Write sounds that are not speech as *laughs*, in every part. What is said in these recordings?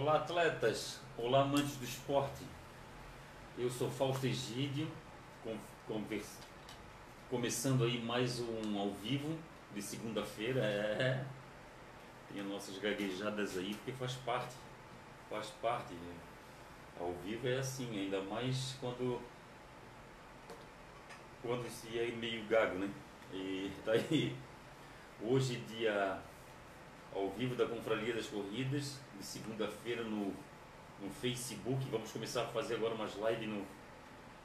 Olá atletas, olá amantes do esporte. Eu sou Fausto Egídio, começando aí mais um ao vivo de segunda-feira. É, tem as nossas gaguejadas aí, porque faz parte, faz parte. Ao vivo é assim, ainda mais quando quando se é meio gago, né? E *laughs* tá aí. Hoje dia ao vivo da Confraria das Corridas, de segunda-feira no, no Facebook. Vamos começar a fazer agora umas lives no,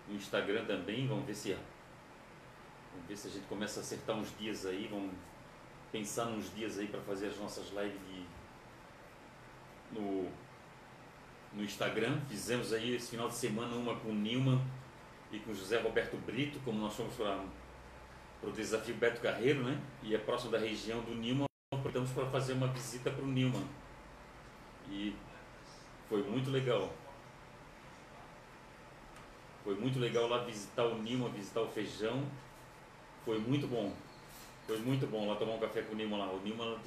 no Instagram também. Vamos ver se vamos ver se a gente começa a acertar uns dias aí. Vamos pensar nos dias aí para fazer as nossas lives de, no, no Instagram. Fizemos aí esse final de semana uma com o Nilman e com o José Roberto Brito, como nós fomos para, o desafio Beto Carreiro, né? E é próximo da região do Nilman aproveitamos para fazer uma visita para o Nilman. E foi muito legal. Foi muito legal lá visitar o Nilman, visitar o feijão. Foi muito bom. Foi muito bom lá tomar um café com o Nilman lá. O Nilman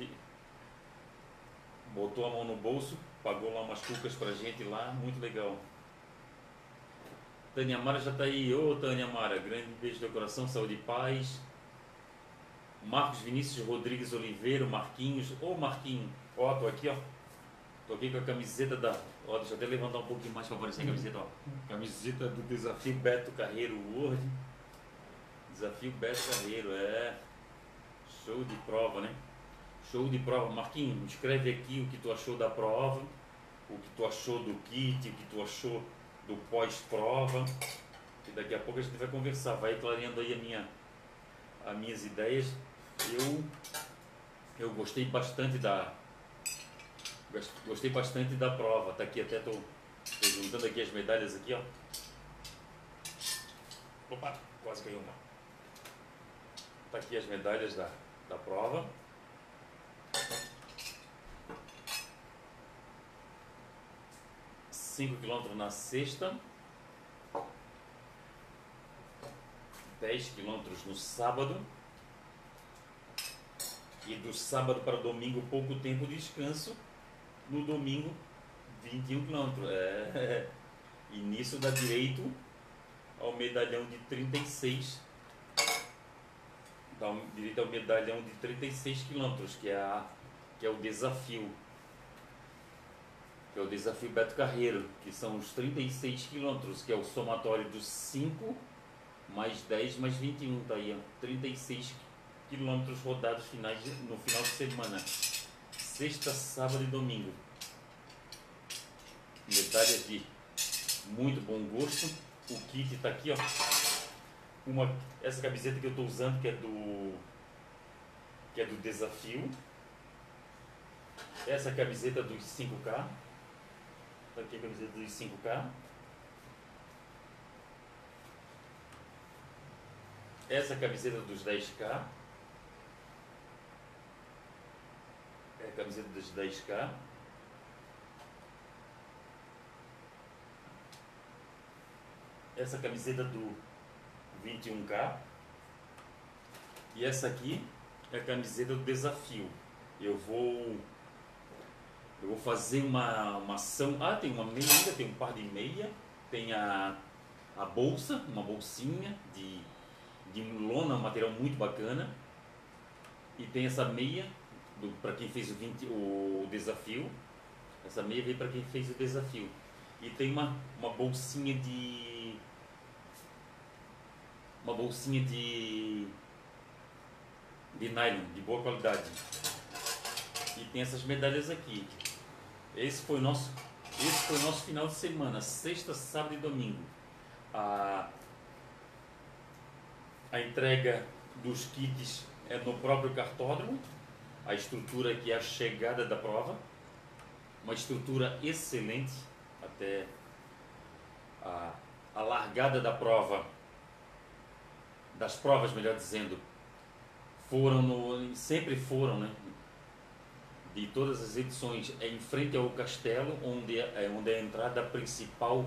botou a mão no bolso, pagou lá umas cucas pra gente lá, muito legal. Tânia Mara já está aí. Ô Tânia Mara, grande beijo do coração, saúde e paz. Marcos Vinícius Rodrigues Oliveira, Marquinhos. Ô Marquinho, ó, tô aqui, ó. Tô aqui com a camiseta da. Ó, deixa eu até levantar um pouquinho mais para aparecer a camiseta, ó. Camiseta do desafio Beto Carreiro World. Desafio Beto Carreiro, é. Show de prova, né? Show de prova. Marquinho, escreve aqui o que tu achou da prova, o que tu achou do kit, o que tu achou do pós-prova. E daqui a pouco a gente vai conversar, vai clareando aí a minha, as minhas ideias eu, eu gostei bastante da gostei bastante da prova. Tá aqui até tô, tô juntando aqui as medalhas aqui, ó. Opa, quase caiu uma. Tá aqui as medalhas da, da prova. Cinco quilômetros na sexta. 10 quilômetros no sábado. E do sábado para domingo, pouco tempo de descanso. No domingo, 21 quilômetros. É, *laughs* nisso dá direito ao medalhão de 36. Dá direito ao medalhão de 36 quilômetros, que é, a, que é o desafio. Que é o desafio Beto Carreiro, que são os 36 quilômetros, que é o somatório dos 5 mais 10 mais 21, tá aí, ó, 36 quilômetros quilômetros rodados finais no final de semana. Sexta, sábado e domingo. Medalhas de muito bom gosto. O kit está aqui, ó. Uma, essa camiseta que eu estou usando, que é do que é do desafio. Essa camiseta dos 5K. Tá aqui a camiseta dos 5K. Essa camiseta dos 10K. é a camiseta das 10K. Essa camiseta do 21K. E essa aqui é a camiseta do desafio. Eu vou eu vou fazer uma, uma ação. Ah, tem uma meia tem um par de meia, tem a, a bolsa, uma bolsinha de, de lona, um material muito bacana. E tem essa meia para quem fez o, 20, o desafio. Essa meia veio para quem fez o desafio. E tem uma, uma bolsinha de. Uma bolsinha de. de nylon, de boa qualidade. E tem essas medalhas aqui. Esse foi o nosso, esse foi o nosso final de semana, sexta, sábado e domingo. A, a entrega dos kits é no próprio cartódromo a estrutura que é a chegada da prova, uma estrutura excelente, até a, a largada da prova, das provas, melhor dizendo, foram no, sempre foram, né? De todas as edições, é em frente ao castelo, onde é, é onde é a entrada principal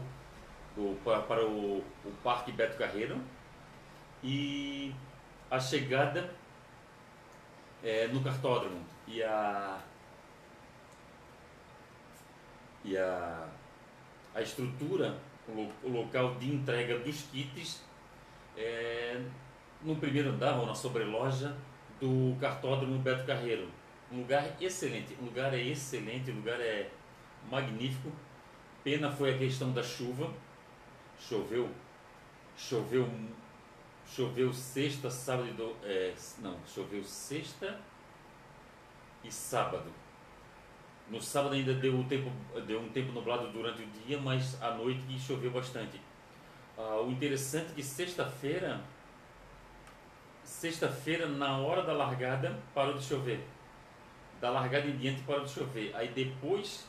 do, para, para o, o Parque Beto Carreiro. E a chegada é, no cartódromo. E a, e a, a estrutura, o, o local de entrega dos kits é no primeiro andar ou na sobreloja do cartódromo Beto Carreiro. Um lugar excelente, o lugar é excelente, o lugar é magnífico. Pena foi a questão da chuva. Choveu, choveu, choveu sexta, sábado e do, é, não, choveu sexta e sábado. No sábado ainda deu um tempo, deu um tempo nublado durante o dia, mas à noite choveu bastante. Ah, o interessante é que sexta-feira, sexta-feira na hora da largada parou de chover. Da largada em diante parou de chover. Aí depois,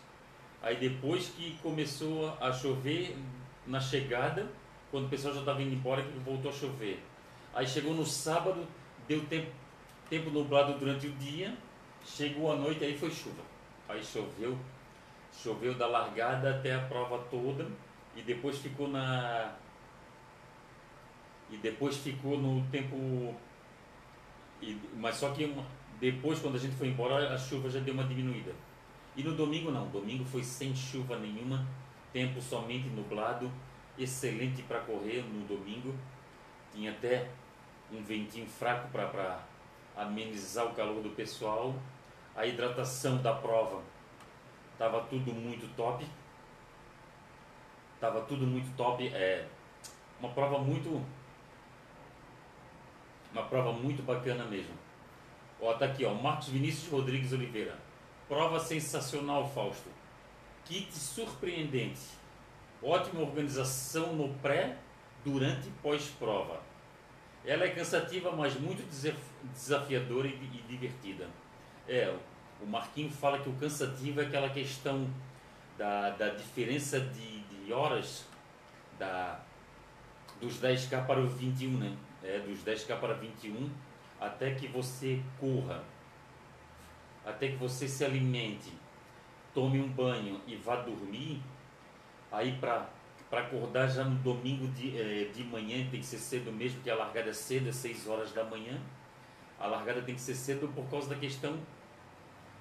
aí depois que começou a chover na chegada, quando o pessoal já estava indo embora, que voltou a chover. Aí chegou no sábado, deu tempo, tempo nublado durante o dia, chegou a noite, aí foi chuva. Aí choveu, choveu da largada até a prova toda e depois ficou na e depois ficou no tempo e, mas só que uma, depois quando a gente foi embora a chuva já deu uma diminuída e no domingo não domingo foi sem chuva nenhuma tempo somente nublado excelente para correr no domingo tinha até um ventinho fraco para amenizar o calor do pessoal a hidratação da prova estava tudo muito top estava tudo muito top é uma prova muito uma prova muito bacana mesmo. Ó, tá aqui, ó, Marcos Vinícius Rodrigues Oliveira. Prova sensacional, Fausto. Kit surpreendente. Ótima organização no pré, durante e pós-prova. Ela é cansativa, mas muito desafiadora e, divertida. É, o Marquinho fala que o cansativo é aquela questão da, da diferença de, de horas da, dos 10K para os 21, né? é, dos 10K para 21, até que você corra, até que você se alimente, tome um banho e vá dormir, aí para para acordar já no domingo de, é, de manhã tem que ser cedo mesmo, que a largada é cedo, é 6 horas da manhã. A largada tem que ser cedo por causa da questão.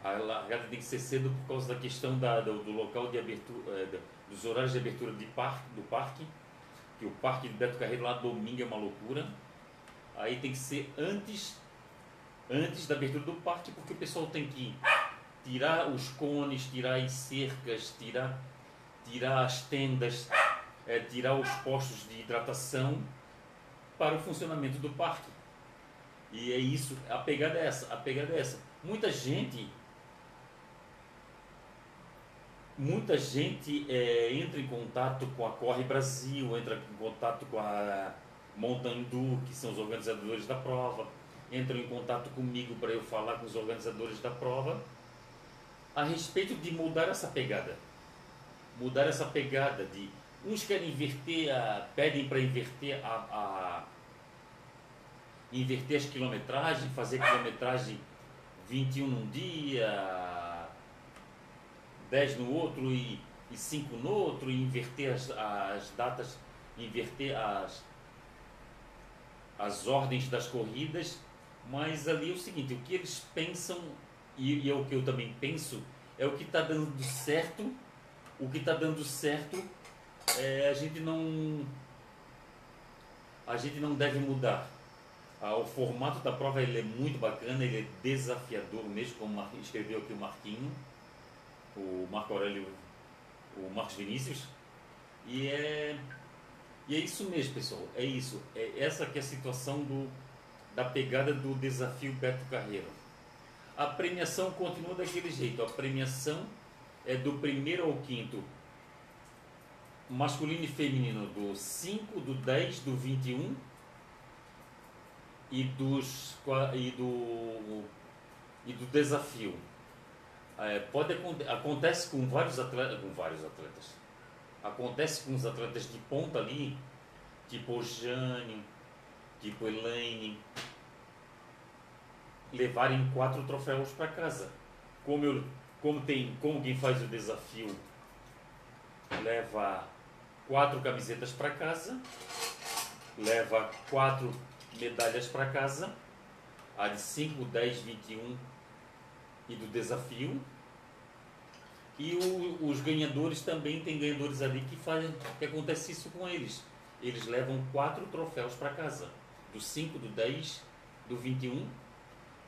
A largada tem que ser cedo por causa da questão da, do, do local de abertura, é, dos horários de abertura de parque, do parque. Que o parque de Beto Carreiro lá domingo é uma loucura aí tem que ser antes, antes da abertura do parque, porque o pessoal tem que tirar os cones, tirar as cercas, tirar, tirar as tendas, é, tirar os postos de hidratação para o funcionamento do parque. E é isso, a pegada é essa, a pegada é essa. Muita gente muita gente é, entra em contato com a Corre Brasil, entra em contato com a Montandu, que são os organizadores da prova, entram em contato comigo para eu falar com os organizadores da prova a respeito de mudar essa pegada. Mudar essa pegada de uns querem inverter, a, pedem para inverter a, a inverter as quilometragens, fazer quilometragem 21 num dia, 10 no outro e, e 5 no outro, e inverter as, as datas, inverter as, as ordens das corridas, mas ali é o seguinte, o que eles pensam, e, e é o que eu também penso, é o que está dando certo, o que está dando certo, é, a gente não a gente não deve mudar. Ah, o formato da prova ele é muito bacana, ele é desafiador mesmo, como escreveu aqui o Marquinho, o Marco Aurélio, o Marcos Vinícius, e é e é isso mesmo, pessoal. É isso. É essa que é a situação do, da pegada do desafio Beto Carreiro. A premiação continua daquele jeito. A premiação é do primeiro ao quinto. Masculino e feminino do 5, do 10, do 21 e, dos, e, do, e do desafio. É, pode, acontece com vários atletas, com vários atletas Acontece com os atletas de ponta ali, tipo Jânio, tipo Elaine, levarem quatro troféus para casa. Como, eu, como, tem, como quem faz o desafio leva quatro camisetas para casa, leva quatro medalhas para casa, a de 5, 10, 21 e do desafio. E o, os ganhadores também tem ganhadores ali que fazem que acontece isso com eles. Eles levam quatro troféus para casa. Do 5, do 10, do 21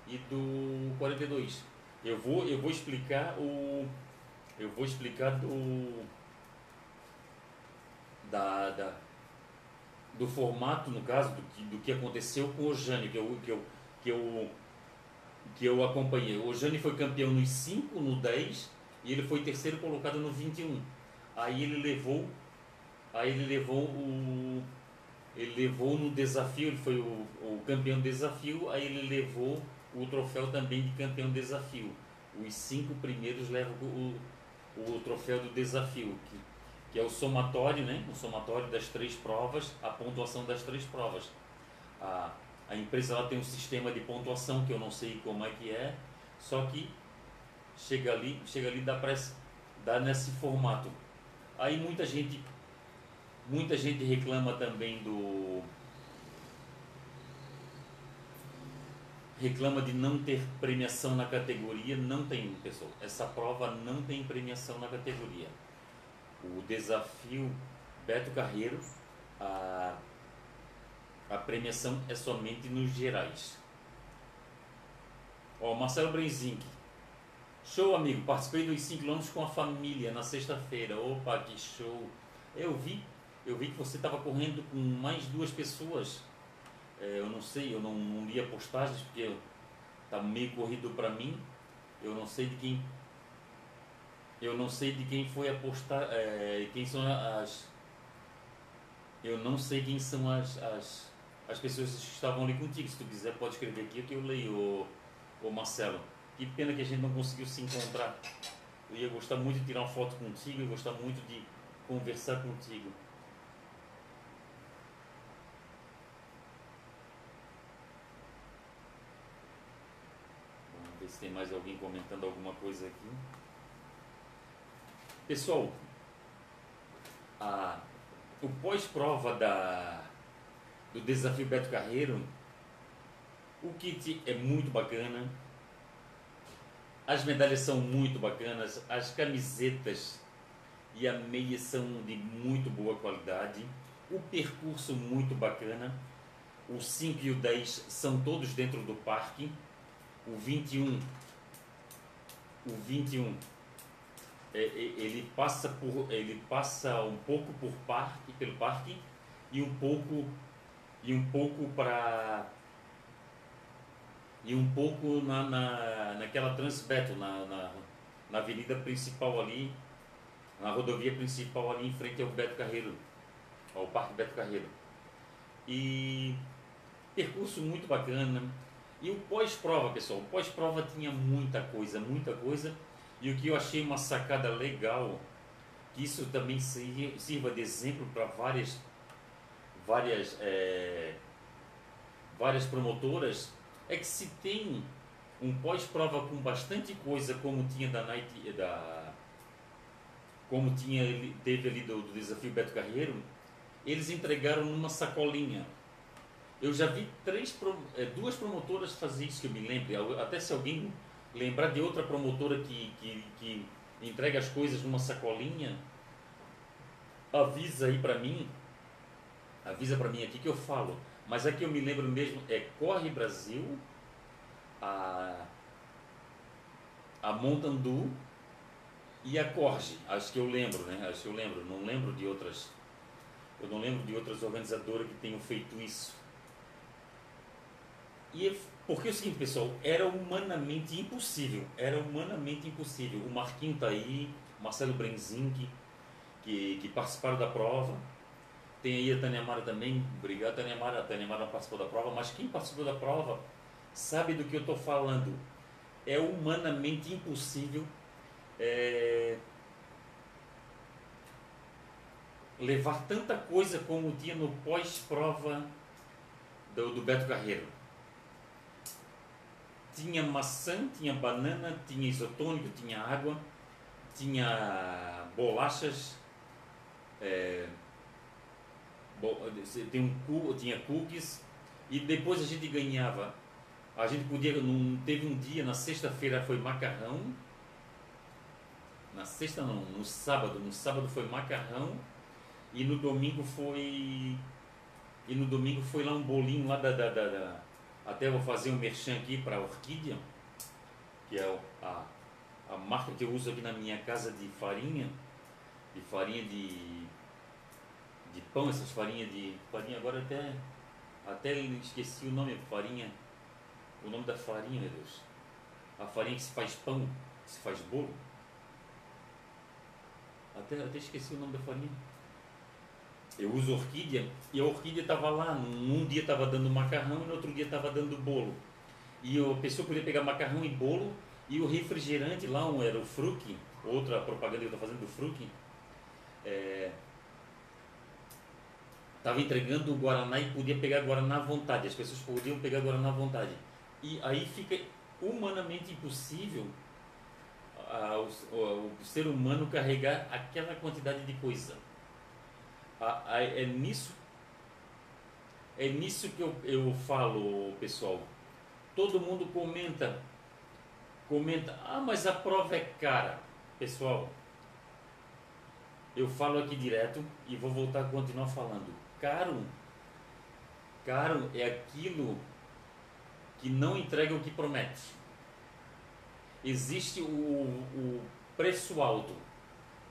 e do 42. Eu vou, eu vou explicar o. Eu vou explicar do. Da, da, do formato, no caso, do que, do que aconteceu com o Jânio, que eu, que eu, que eu, que eu acompanhei. O Jânio foi campeão nos 5, no 10 e ele foi terceiro colocado no 21. Aí ele levou, aí ele levou o, ele levou no desafio, ele foi o, o campeão do desafio, aí ele levou o troféu também de campeão do desafio. Os cinco primeiros levam o, o troféu do desafio, que, que é o somatório, né? O somatório das três provas, a pontuação das três provas. A, a empresa ela tem um sistema de pontuação que eu não sei como é que é, só que chega ali, chega ali dá para dá nesse formato. Aí muita gente muita gente reclama também do reclama de não ter premiação na categoria, não tem, pessoal. Essa prova não tem premiação na categoria. O desafio Beto Carreiro, a, a premiação é somente nos gerais. Ó, Marcelo Brenzink, Show, amigo. Participei dos 5 km com a família na sexta-feira. Opa, que show. Eu vi, eu vi que você estava correndo com mais duas pessoas. É, eu não sei, eu não, não li a postagem porque tá meio corrido para mim. Eu não sei de quem eu não sei de quem foi a postar, é, quem são as eu não sei quem são as, as, as pessoas que estavam ali contigo. Se tu quiser pode escrever aqui que eu leio, o, o Marcelo. Que pena que a gente não conseguiu se encontrar. Eu ia gostar muito de tirar uma foto contigo, eu ia gostar muito de conversar contigo. Vamos ver se tem mais alguém comentando alguma coisa aqui. Pessoal, a, o pós-prova da, do desafio Beto Carreiro, o kit é muito bacana. As medalhas são muito bacanas, as camisetas e a meia são de muito boa qualidade, o percurso muito bacana, o 5 e o 10 são todos dentro do parque, o 21, o 21 é, é, ele passa por ele passa um pouco por parque pelo parque e um pouco e um pouco para e um pouco na, na, naquela Transbeto, na, na, na avenida principal ali, na rodovia principal ali em frente ao Beto Carreiro, ao Parque Beto Carreiro. E percurso muito bacana. E o pós-prova, pessoal, o pós-prova tinha muita coisa, muita coisa. E o que eu achei uma sacada legal, que isso também sirva de exemplo para várias, várias, é, várias promotoras é que se tem um pós-prova com bastante coisa, como tinha da Night, da, como tinha, teve ali do, do desafio Beto Carreiro, eles entregaram numa sacolinha. Eu já vi três, é, duas promotoras fazer isso que eu me lembro. Até se alguém lembrar de outra promotora que, que, que entrega as coisas numa sacolinha, avisa aí para mim, avisa para mim aqui que eu falo. Mas aqui eu me lembro mesmo, é Corre Brasil, a, a Montandu e a Corge, acho que eu lembro, né? Acho que eu lembro, não lembro de outras, eu não lembro de outras organizadoras que tenham feito isso. E é porque é o seguinte, pessoal, era humanamente impossível, era humanamente impossível. O Marquinho tá aí, Marcelo Brenzink, que, que participaram da prova, tem aí a Tânia Mara também, obrigado Tânia Mara, a Tânia Mara participou da prova, mas quem participou da prova sabe do que eu estou falando. É humanamente impossível é, levar tanta coisa como tinha no pós-prova do, do Beto Carreiro. Tinha maçã, tinha banana, tinha isotônico, tinha água, tinha bolachas, é, tem um, tinha cookies e depois a gente ganhava. A gente podia, num, teve um dia na sexta-feira foi macarrão, Na sexta não, no sábado. No sábado foi macarrão e no domingo foi. E no domingo foi lá um bolinho lá da. da, da, da até vou fazer um merchan aqui para a Orquídea, que é a, a marca que eu uso aqui na minha casa de farinha, de farinha de, de pão, essas farinhas de. Farinha agora até. Até esqueci o nome, farinha. O nome da farinha, meu Deus. A farinha que se faz pão, que se faz bolo. Até, até esqueci o nome da farinha. Eu uso orquídea e a orquídea estava lá. Num dia estava dando macarrão e no outro dia estava dando bolo. E a pessoa podia pegar macarrão e bolo e o refrigerante lá, um era o Fruc, outra propaganda que eu estou fazendo do estava é, entregando o Guaraná e podia pegar Guaraná à vontade. As pessoas podiam pegar Guaraná à vontade. E aí fica humanamente impossível a, o, o, ser humano carregar aquela quantidade de coisa. É nisso é nisso que eu, eu falo, pessoal. Todo mundo comenta, comenta, ah, mas a prova é cara. Pessoal, eu falo aqui direto e vou voltar a continuar falando. Caro, caro é aquilo que não entrega o que promete. Existe o, o preço alto.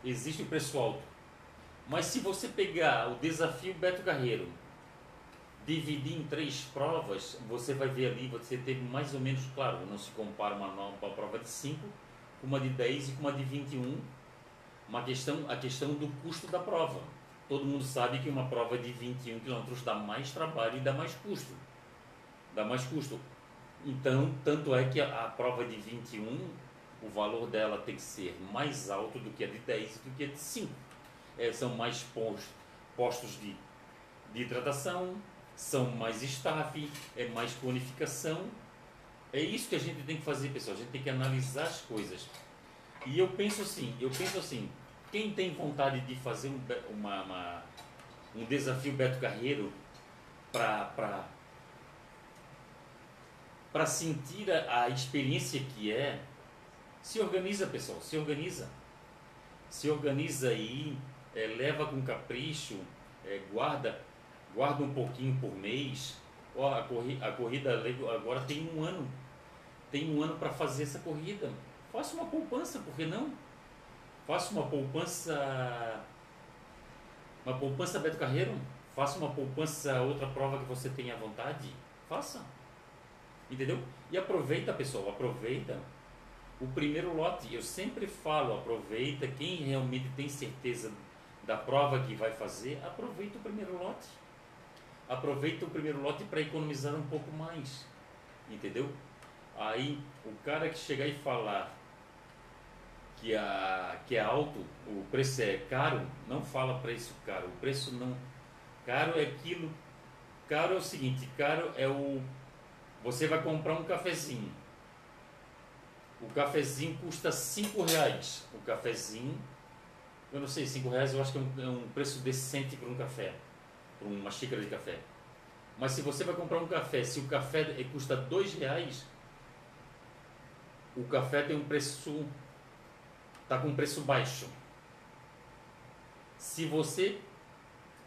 Existe o preço alto. Mas se você pegar o desafio Beto Carreiro, dividir em três provas, você vai ver ali, você teve mais ou menos, claro, não se compara uma, uma prova de 5 com uma de 10 e uma de 21, uma questão, a questão do custo da prova. Todo mundo sabe que uma prova de 21 km dá mais trabalho e dá mais custo. Dá mais custo. Então, tanto é que a, a, prova de 21, o valor dela tem que ser mais alto do que a de 10 e do que a de 5. É, são mais postos, postos de, de hidratação, são mais staff, é mais qualificação. É isso que a gente tem que fazer, pessoal. A gente tem que analisar as coisas. E eu penso assim, eu penso assim, quem tem vontade de fazer um, uma, uma, um desafio Beto Carreiro para sentir a, a, experiência que é, se organiza, pessoal, se organiza. Se organiza aí, é, leva com capricho, é, guarda, guarda um pouquinho por mês. Ó, a, corri, a corrida agora tem um ano. Tem um ano para fazer essa corrida. Faça uma poupança, por que não? Faça uma poupança. Uma poupança Beto Carreiro. Faça uma poupança, outra prova que você tenha vontade. Faça. Entendeu? E aproveita, pessoal, aproveita o primeiro lote. Eu sempre falo, aproveita quem realmente tem certeza da prova que vai fazer, aproveita o primeiro lote. Aproveita o primeiro lote para economizar um pouco mais. Entendeu? Aí o cara que chegar e falar que, a, que é alto, o preço é caro, não fala preço caro. O preço não. Caro é aquilo. Caro é o seguinte, caro é o você vai comprar um cafezinho. O cafezinho custa 5 reais. O cafezinho, eu não sei, 5 reais eu acho que é um, é preço decente para um café, para uma xícara de café. Mas se você vai comprar um café, se o café custa 2 reais, o café tem um preço, está com um preço baixo. Se você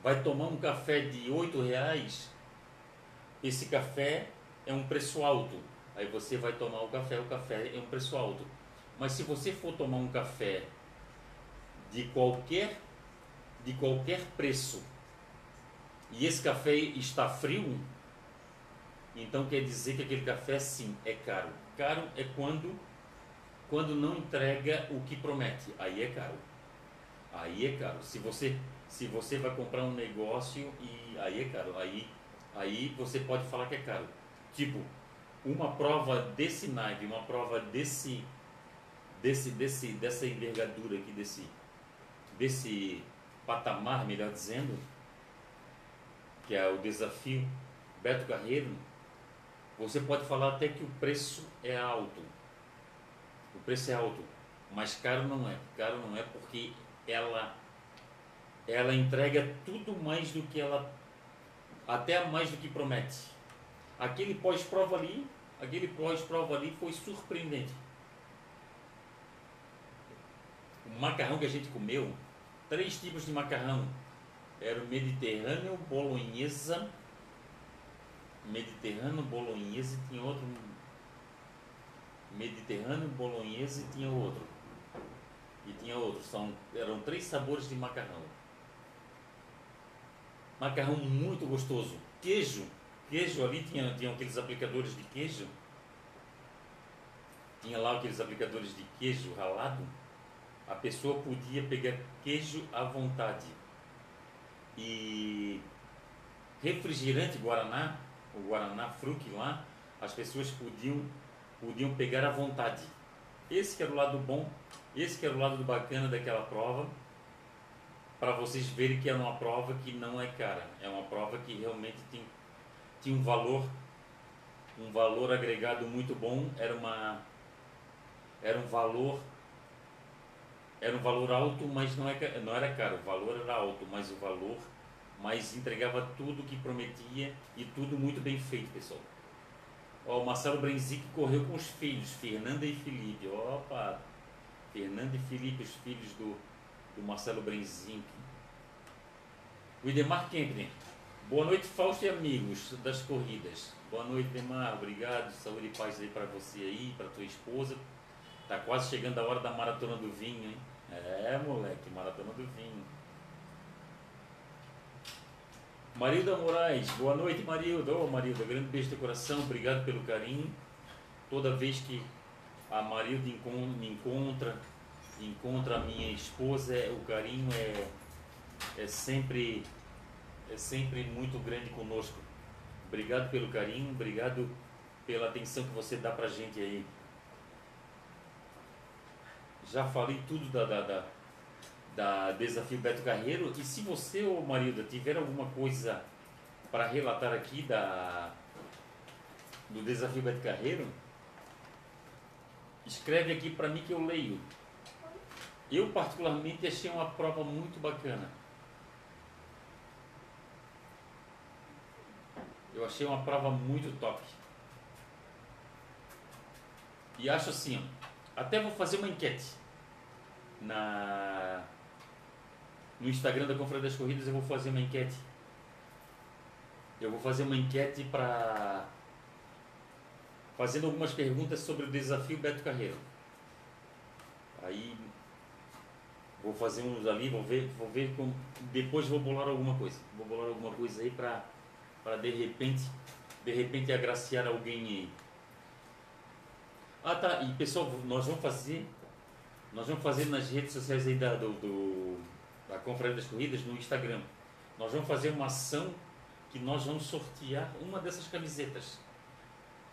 vai tomar um café de 8 reais, esse café é um preço alto. Aí você vai tomar o café, o café é um preço alto. Mas se você for tomar um café de qualquer de qualquer preço e esse café está frio, então quer dizer que aquele café sim é caro. Caro é quando quando não entrega o que promete. Aí é caro. Aí é caro. Se você se você vai comprar um negócio e aí é caro. Aí aí você pode falar que é caro. Tipo, uma prova desse naipe, uma prova desse, desse, desse, dessa envergadura aqui, desse, desse patamar, melhor dizendo, que é o desafio Beto Carreiro, você pode falar até que o preço é alto. O preço é alto, mas caro não é. Caro não é porque ela ela entrega tudo mais do que ela até mais do que promete. Aquele pós-prova ali, aquele pós-prova ali foi surpreendente. o macarrão que a gente comeu, três tipos de macarrão. Era o mediterrâneo, bolonhesa, mediterrâneo, bolonhesa e tinha outro. Mediterrâneo, bolonhesa e tinha outro. E tinha outro. São, eram três sabores de macarrão. Macarrão muito gostoso. Queijo. Queijo ali tinha, tinha aqueles aplicadores de queijo. Tinha lá aqueles aplicadores de queijo ralado. A pessoa podia pegar queijo à vontade. E refrigerante Guaraná, o Guaraná Fruc lá, as pessoas podiam, podiam pegar à vontade. Esse que era o lado bom, esse que era o lado bacana daquela prova para vocês verem que é uma prova que não é cara, é uma prova que realmente tem, tem um valor, um valor agregado muito bom, era uma era um valor era um valor alto, mas não, é, não era caro, o valor era alto, mas o valor mas entregava tudo que prometia e tudo muito bem feito, pessoal. Ó, o Marcelo Brenzic correu com os filhos, Fernanda e Felipe. Opa! Fernanda e Felipe, os filhos do, do Marcelo Brenzinck. O Idemar Kempner. Boa noite, Fausto e amigos das corridas. Boa noite, Idemar. Obrigado. Saúde e paz aí para você aí, para tua esposa. Tá quase chegando a hora da maratona do vinho, hein? É, moleque, maratona do vinho. Marilda Moraes, boa noite, Marilda. Ô, oh, Marilda, grande beijo do coração, obrigado pelo carinho. Toda vez que a Marilda me encontra, encontra a minha esposa, é, o carinho é, é, sempre, é sempre muito grande conosco. Obrigado pelo carinho, obrigado pela atenção que você dá pra gente aí. Já falei tudo da, da, da, da Desafio Beto Carreiro e se você, ô Marilda, tiver alguma coisa para relatar aqui da, do Desafio Beto Carreiro, escreve aqui para mim que eu leio. Eu, particularmente, achei uma prova muito bacana. Eu achei uma prova muito top. E acho assim, ó, até vou fazer uma enquete na no Instagram da Confraria das Corridas eu vou fazer uma enquete. Eu vou fazer uma enquete para fazendo algumas perguntas sobre o desafio Beto Carreiro. Aí vou fazer uns ali, vou ver, vou ver como, depois vou bolar alguma coisa. Vou bolar alguma coisa aí para para de repente, de repente agraciar alguém aí. Ah tá, e pessoal, nós vamos fazer nós vamos fazer nas redes sociais aí da, do, do da Conferência das Corridas no Instagram. Nós vamos fazer uma ação que nós vamos sortear uma dessas camisetas.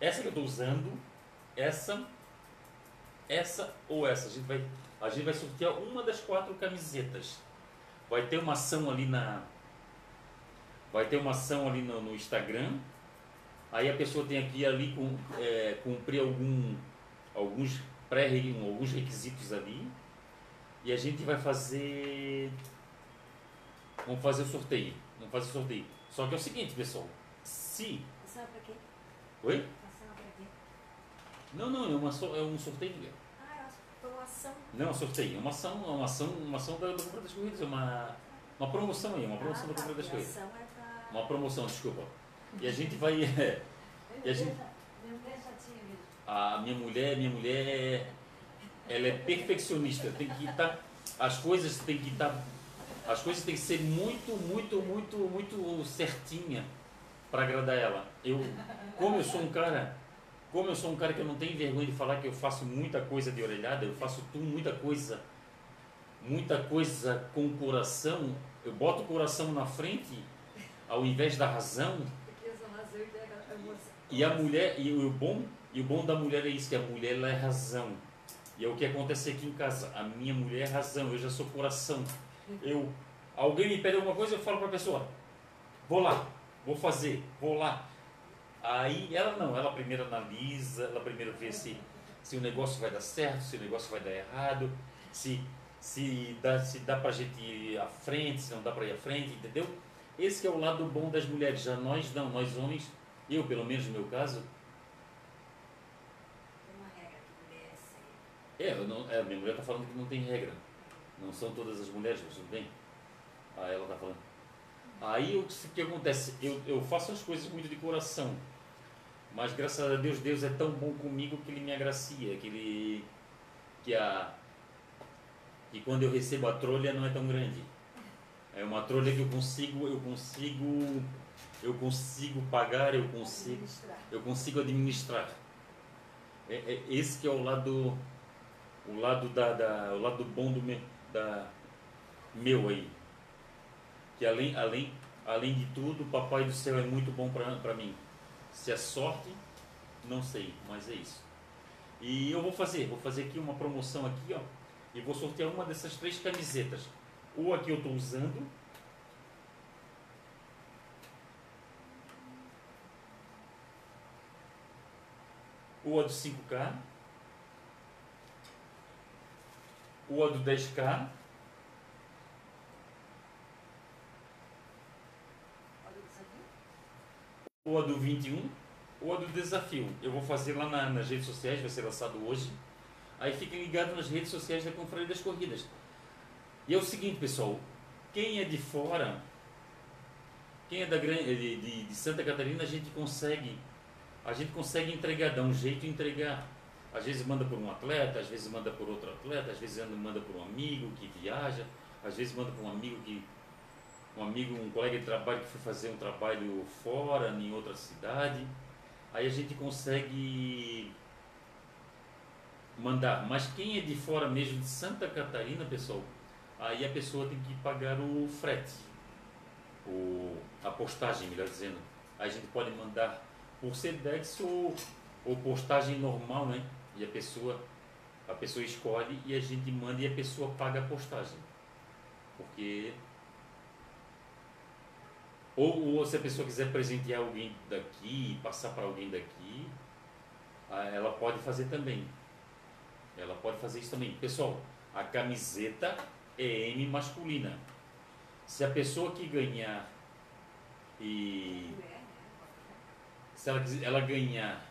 Essa que eu estou usando, essa, essa ou essa. A gente vai, a gente vai sortear uma das quatro camisetas. Vai ter uma ação ali na, vai ter uma ação ali no, no Instagram. Aí a pessoa tem aqui ali com, é, cumprir algum, alguns pré alguns requisitos ali. E a gente vai fazer. Vamos fazer o sorteio. Vamos fazer o sorteio. Só que é o seguinte, pessoal. Se. Ação pra quê? Oi? Ação pra quê? Não, não, é, uma, é um sorteio. Ah, acho que foi uma ação. Não, é um sorteio. É uma ação, é uma ação, uma ação da, da Compra das Corridas. É uma, uma promoção aí, uma promoção ah, da tá, Compra das Corridas. é pra... Uma promoção, desculpa. E a gente vai. *laughs* É, e a gente, Minha mulher já tinha visto. A minha mulher, minha mulher é- ela é perfeccionista, tem que estar as coisas tem que estar as coisas têm que ser muito, muito, muito, muito certinha para agradar ela. Eu como eu sou um cara, como eu sou um cara que eu não tenho vergonha de falar que eu faço muita coisa de orelhada, eu faço tudo, muita coisa, muita coisa com o coração, eu boto o coração na frente ao invés da razão. É emoção. E a mulher, e o bom, e o bom da mulher é isso, que a mulher ela é razão. E é o que acontece aqui em casa. A minha mulher é razão, eu já sou coração. Eu, alguém me pede alguma coisa, eu falo para a pessoa, vou lá, vou fazer, vou lá. Aí ela não, ela primeiro analisa, ela primeiro vê se, se o negócio vai dar certo, se o negócio vai dar errado, se, se dá, se dá pra gente ir à frente, se não dá para ir à frente, entendeu? Esse é o lado bom das mulheres. Já nós não, nós homens, eu pelo menos no meu caso, Tem uma regra que mulher é não, é, minha mulher está falando que não tem regra. Não são todas as mulheres, mas tudo bem. Ah, ela tá falando. Aí o que, acontece? Eu, eu faço as coisas muito de coração. Mas graças a Deus, Deus é tão bom comigo que Ele me agracia, que Ele. que a. que quando eu recebo a trolha não é tão grande. É uma trolha que eu consigo, eu consigo, eu consigo pagar, eu consigo, Administrar. eu consigo administrar. É, é esse que é o lado, o lado da, da o lado bom do meu, da meu aí. Que além, além, além de tudo, o papai do céu é muito bom para mim. Se é sorte, não sei, mas é isso. E eu vou fazer, vou fazer aqui uma promoção aqui, ó, e vou sortear uma dessas três camisetas. Ou a que eu estou usando, ou a do 5K, ou a do 10K, Olha o a do 21, ou a do desafio. Eu vou fazer lá na- nas redes sociais, vai ser lançado hoje. Aí fiquem ligados nas redes sociais da Confraria das Corridas. E é o seguinte, pessoal, quem é de fora, quem é da gran- de, de, de Santa Catarina, a gente consegue, a gente consegue entregar, dá um jeito de entregar. Às vezes manda por um atleta, às vezes manda por outro atleta, às vezes manda por um amigo que viaja, às vezes manda por um amigo que um amigo, um colega de trabalho que foi fazer um trabalho fora, em outra cidade. Aí a gente consegue mandar. Mas quem é de fora mesmo, de Santa Catarina, pessoal, aí a pessoa tem que pagar o frete, o, a postagem, melhor dizendo. Aí a gente pode mandar por Sedex ou, ou postagem normal, né? E a pessoa, a pessoa escolhe e a gente manda e a pessoa paga a postagem. Porque ou, ou se a pessoa quiser presentear alguém daqui, passar para alguém daqui, ela pode fazer também. Ela pode fazer isso também. Pessoal, a camiseta é M masculina. Se a pessoa que ganhar e né? se ela, quiser- ela ganhar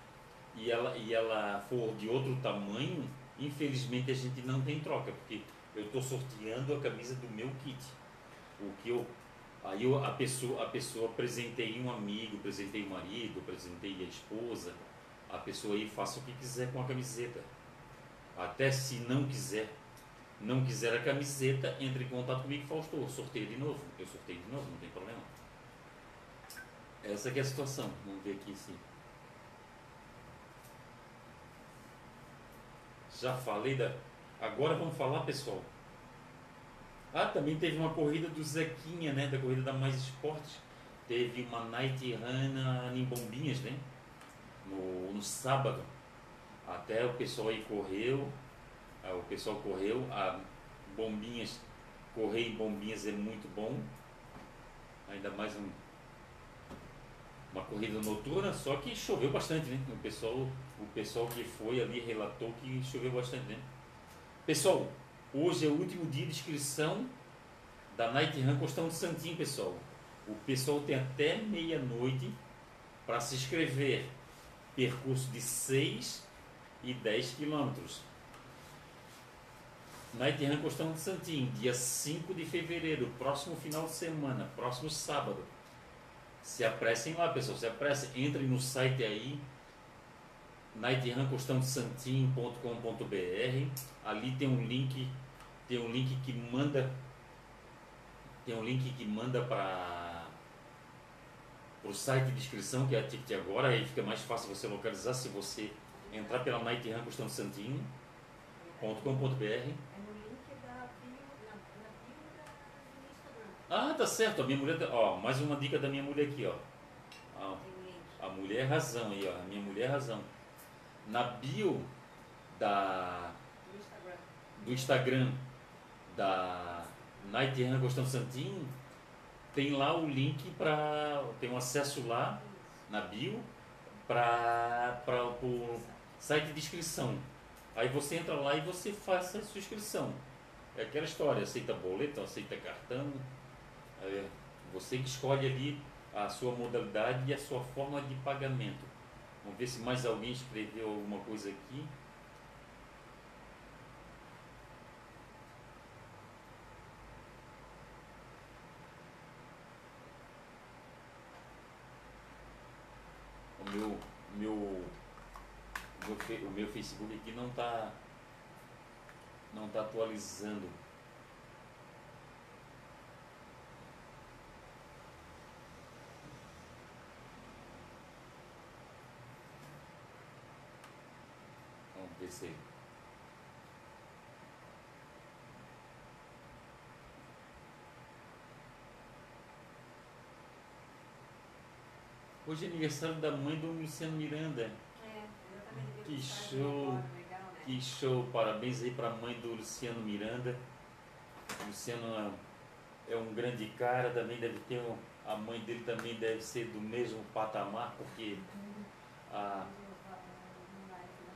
e ela, e ela for de outro tamanho, infelizmente a gente não tem troca, porque eu estou sorteando a camisa do meu kit. O que eu. Aí eu, a, pessoa, a pessoa presentei um amigo, presentei o marido, presentei a esposa. A pessoa aí faça o que quiser com a camiseta. Até se não quiser, não quiser a camiseta, entre em contato comigo Fausto, sorteio de novo. Eu sorteio de novo, não tem problema. Essa é a situação. Vamos ver aqui sim. Já falei da. Agora vamos falar, pessoal. Ah, também teve uma corrida do Zequinha, né? Da corrida da Mais Esportes. Teve uma Night Run em Bombinhas, né? No, no sábado. Até o pessoal aí correu. ah, O pessoal correu. A Bombinhas, correr em Bombinhas é muito bom. Ainda mais um, uma corrida noturna, só que choveu bastante, né? O pessoal, o pessoal que foi ali relatou que choveu bastante, né? Pessoal, hoje é o último dia de inscrição da Night Run Costão Santinho, pessoal. O pessoal tem até meia-noite para se inscrever. Percurso de 6 e 10 quilômetros. Night Run Costão Santinho, dia 5 de fevereiro, próximo final de semana, próximo sábado. Se apressem lá, pessoal, se apressem. Entrem no site aí, nightruncostantesantinho.com.br. Ali tem um link, tem um link que manda, tem um link que manda para o site de inscrição, que é a Ticket Agora, aí fica mais fácil você localizar se você entrar pela nightruncostantesantinho.com.br. É no link da bio, na, na bio da, do Instagram. Ah, tá certo, a minha mulher, tá- ó, mais uma dica da minha mulher aqui, ó. Link. A mulher razão aí, ó. A minha mulher razão. Na bio da, Do Instagram. do Instagram da Night Run Gostão Santinho, tem lá o link para. Tem um acesso lá na bio para o site de inscrição. Aí você entra lá e você faz a sua inscrição. É aquela história, aceita boleto, aceita cartão. É, você você escolhe ali a sua modalidade e a sua forma de pagamento. Vamos ver se mais alguém escreveu alguma coisa aqui. O meu, meu, o meu, o meu Facebook aqui não está não tá atualizando. Hoje é aniversário da mãe do Luciano Miranda. É. Que show. legal, né? Que show, parabéns aí para a mãe do Luciano Miranda. O Luciano é um grande cara, também deve ter um, a mãe dele também deve ser do mesmo patamar, porque a,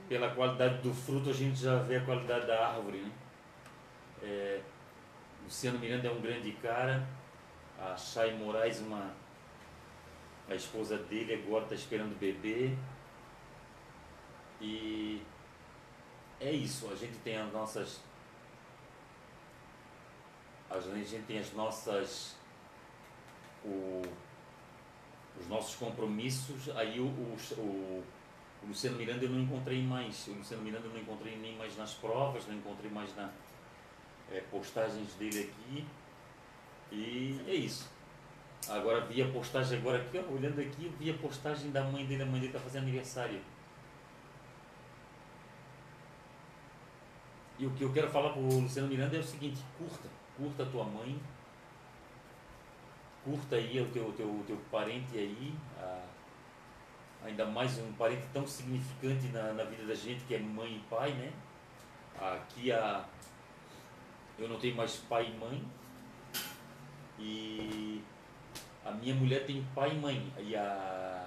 pela qualidade do fruto a gente já vê a qualidade da árvore. Né? É, Luciano Miranda é um grande cara, a Chay Moraes, uma, a esposa dele agora está esperando o bebê. E é isso, a gente tem as nossas. A gente tem as nossas. O, os nossos compromissos. Aí o, o, o, o Luciano Miranda eu não encontrei mais. O Luciano Miranda eu não encontrei nem mais nas provas, não encontrei mais na é, postagens dele aqui. E é isso. Agora vi a postagem agora aqui, ó, olhando aqui, vi a postagem da mãe dele, a mãe dele está fazendo aniversário. E o que eu quero falar para o Luciano Miranda é o seguinte, curta, curta a tua mãe, curta aí o teu, teu, teu parente aí, a- ainda mais um parente tão significante na, na vida da gente que é mãe e pai, né? Aqui a, eu não tenho mais pai e mãe, e a minha mulher tem pai e mãe, e a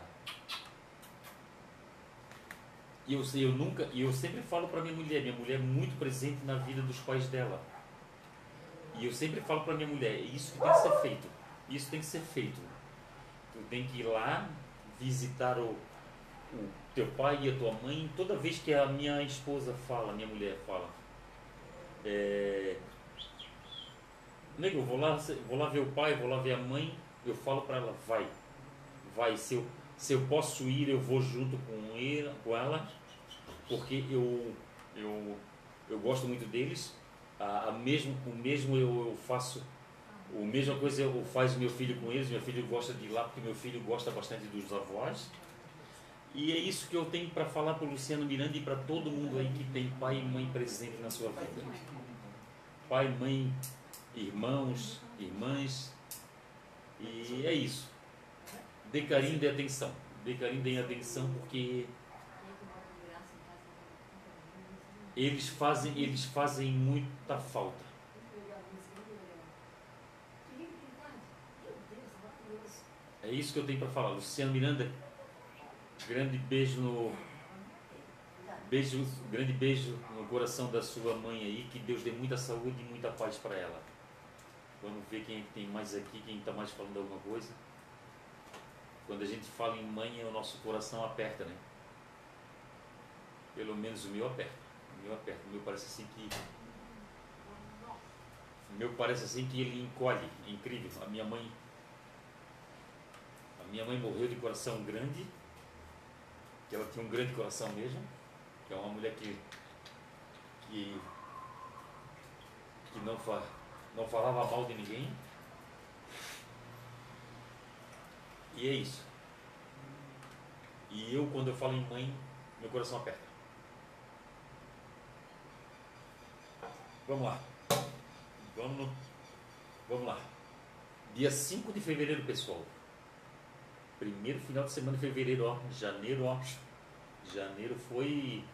e eu, sei, eu nunca, e eu sempre falo para minha mulher, minha mulher é muito presente na vida dos pais dela. E eu sempre falo para minha mulher, é isso que tem que ser feito. Isso tem que ser feito. Tu tem que ir lá visitar o, o teu pai e a tua mãe toda vez que a minha esposa fala, minha mulher fala. É, Nego, vou lá, vou lá ver o pai, vou lá ver a mãe, eu falo para ela, vai, vai, se eu, se eu posso ir, eu vou junto com, ele, com ela, porque eu, eu, eu gosto muito deles, a, a mesmo, o mesmo eu, eu faço, a mesma coisa eu faz meu filho com eles, meu filho gosta de ir lá porque meu filho gosta bastante dos avós, e é isso que eu tenho para falar para o Luciano Miranda e para todo mundo aí que tem pai e mãe presente na sua vida. Pai, mãe, irmãos, irmãs, e é isso. Dê carinho, dê atenção. Dê carinho, dê atenção, porque eles fazem, eles fazem muita falta. É isso que eu tenho para falar. Luciano Miranda, grande beijo no. Beijo, grande beijo no coração da sua mãe aí, que Deus dê muita saúde e muita paz para ela. Vamos ver quem é que tem mais aqui, quem está mais falando alguma coisa. Quando a gente fala em mãe, o nosso coração aperta, né? Pelo menos o meu aperta. O meu aperta. O meu parece assim que. O meu parece assim que ele encolhe. É incrível. A minha mãe. Minha mãe morreu de coração grande. Que ela tinha um grande coração mesmo. Que é uma mulher que. que. que não, fa, não falava mal de ninguém. E é isso. E eu, quando eu falo em mãe, meu coração aperta. Vamos lá. Vamos, vamos lá. Dia 5 de fevereiro, pessoal. Primeiro final de semana de fevereiro, ó. Janeiro, ó. Janeiro foi.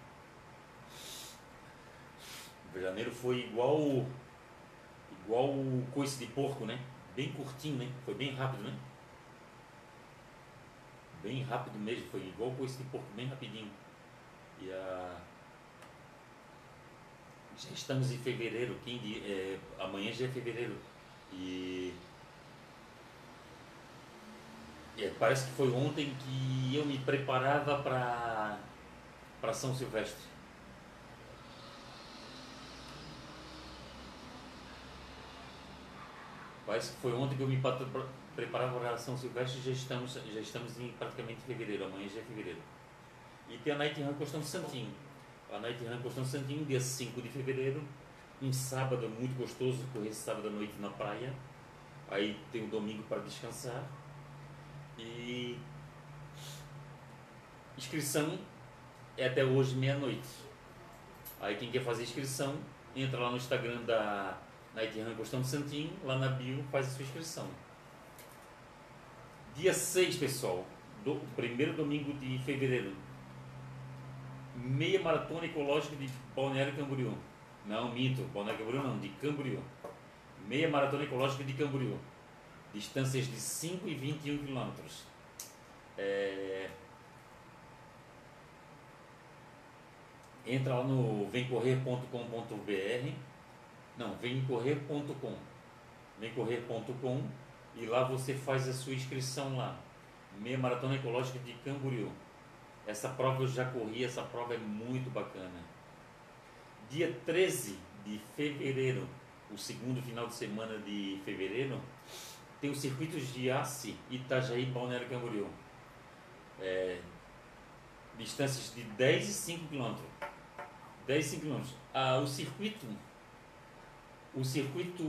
Janeiro foi igual. Igual o coice de porco, né? Bem curtinho, né? Foi bem rápido, né? Bem rápido mesmo, foi igual coice de porco, bem rapidinho. E a. Já estamos em fevereiro, quem di- é, amanhã já é fevereiro. E. é, parece que foi ontem que eu me preparava para para São Silvestre. Parece que foi ontem que eu me preparava para São Silvestre e já estamos, já estamos em praticamente fevereiro, amanhã já é fevereiro. E tem a Night Run Constante Santinho. A Night Run Constante Santinho, dia 5 de fevereiro, um sábado muito gostoso, correr sábado à noite na praia. Aí tem o domingo para descansar. E inscrição é até hoje meia-noite. Aí quem quer fazer inscrição, entra lá no Instagram da Night Run Constante Santinho, lá na bio, faz a sua inscrição. Dia 6, pessoal, do primeiro domingo de fevereiro. Meia maratona ecológica de Balneário Camboriú. Não, mito, Balneário Camboriú não, de Camboriú. Meia maratona ecológica de Camboriú. Distâncias de 5 e 21 quilômetros. É... Entra lá no vemcorrer.com.br. Não, vemcorrer.com. Vemcorrer.com e lá você faz a sua inscrição lá. Meia Maratona Ecológica de Camboriú. Essa prova eu já corri, essa prova é muito bacana. Dia 13 de fevereiro, o segundo final de semana de fevereiro, tem os circuitos de Ace, Itajaí, Balneário Camboriú. É, distâncias de 10 e 5 km. 10 e 5 km. Ah, o circuito, o circuito